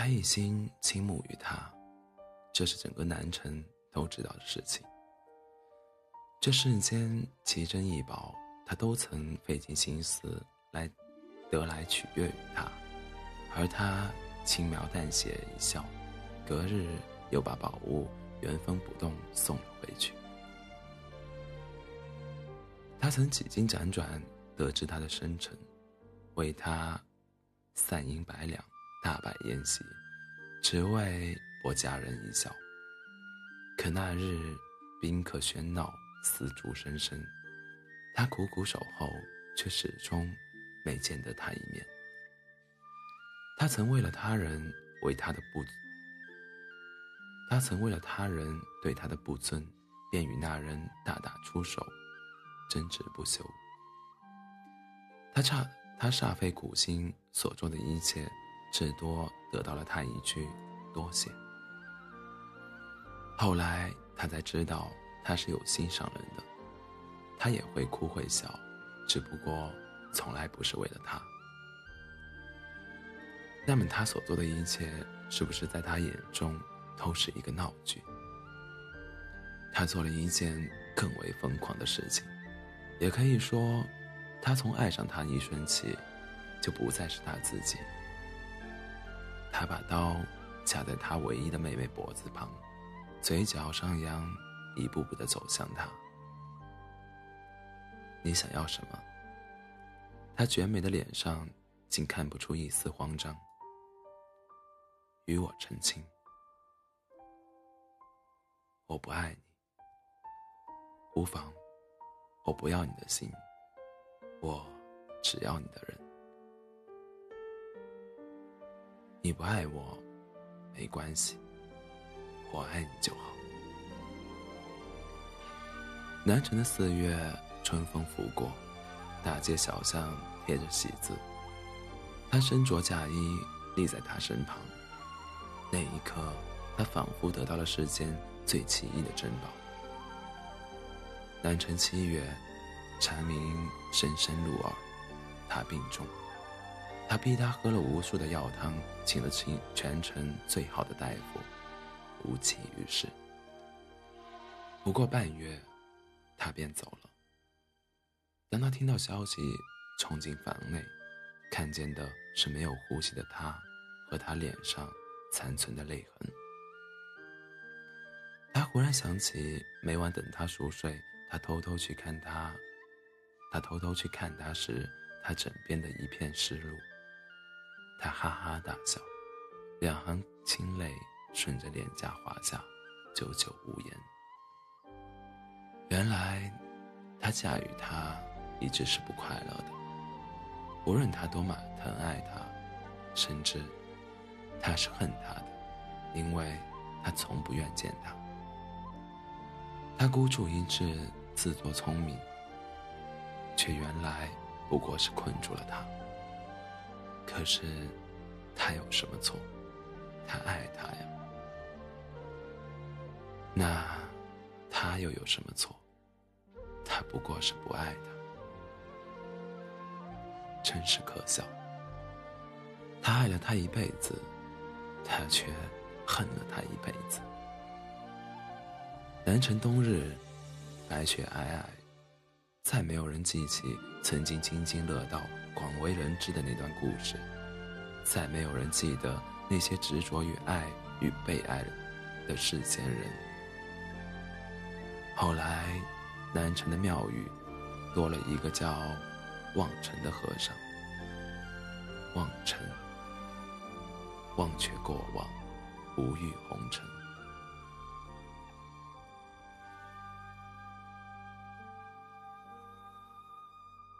他一心倾慕于她，这是整个南城都知道的事情。这世间奇珍异宝，他都曾费尽心思来得来取悦于他，而他轻描淡写一笑，隔日又把宝物原封不动送了回去。他曾几经辗转得知他的生辰，为他散银百两，大摆宴席，只为博佳人一笑。可那日宾客喧闹。丝竹声声，他苦苦守候，却始终没见得他一面。他曾为了他人为他的不，他曾为了他人对他的不尊，便与那人大打出手，争执不休。他差他煞费苦心所做的一切，至多得到了他一句多谢。后来他才知道。他是有心上人的，他也会哭会笑，只不过从来不是为了他。那么他所做的一切，是不是在他眼中都是一个闹剧？他做了一件更为疯狂的事情，也可以说，他从爱上他一瞬起，就不再是他自己。他把刀架在他唯一的妹妹脖子旁，嘴角上扬。一步步的走向他。你想要什么？他绝美的脸上竟看不出一丝慌张。与我成亲。我不爱你。无妨，我不要你的心，我只要你的人。你不爱我，没关系，我爱你就好。南城的四月，春风拂过，大街小巷贴着喜字。他身着嫁衣，立在他身旁。那一刻，他仿佛得到了世间最奇异的珍宝。南城七月，蝉鸣声声入耳。他病重，他逼他喝了无数的药汤，请了全全城最好的大夫，无济于事。不过半月。他便走了。当他听到消息，冲进房内，看见的是没有呼吸的他和他脸上残存的泪痕。他忽然想起每晚等他熟睡，他偷偷去看他，他偷偷去看他时，他枕边的一片湿漉。他哈哈大笑，两行清泪顺着脸颊滑下，久久无言。原来，他嫁与他一直是不快乐的。无论他多么疼爱他，甚至他是恨他的，因为他从不愿见他。他孤注一掷，自作聪明，却原来不过是困住了他。可是，他有什么错？他爱他呀。那他又有什么错？他不过是不爱他，真是可笑。他爱了他一辈子，他却恨了他一辈子。南城冬日，白雪皑皑，再没有人记起曾经津津乐道、广为人知的那段故事，再没有人记得那些执着于爱与被爱的世间人。后来。南城的庙宇，多了一个叫望尘的和尚。望尘，忘却过往，不遇红尘。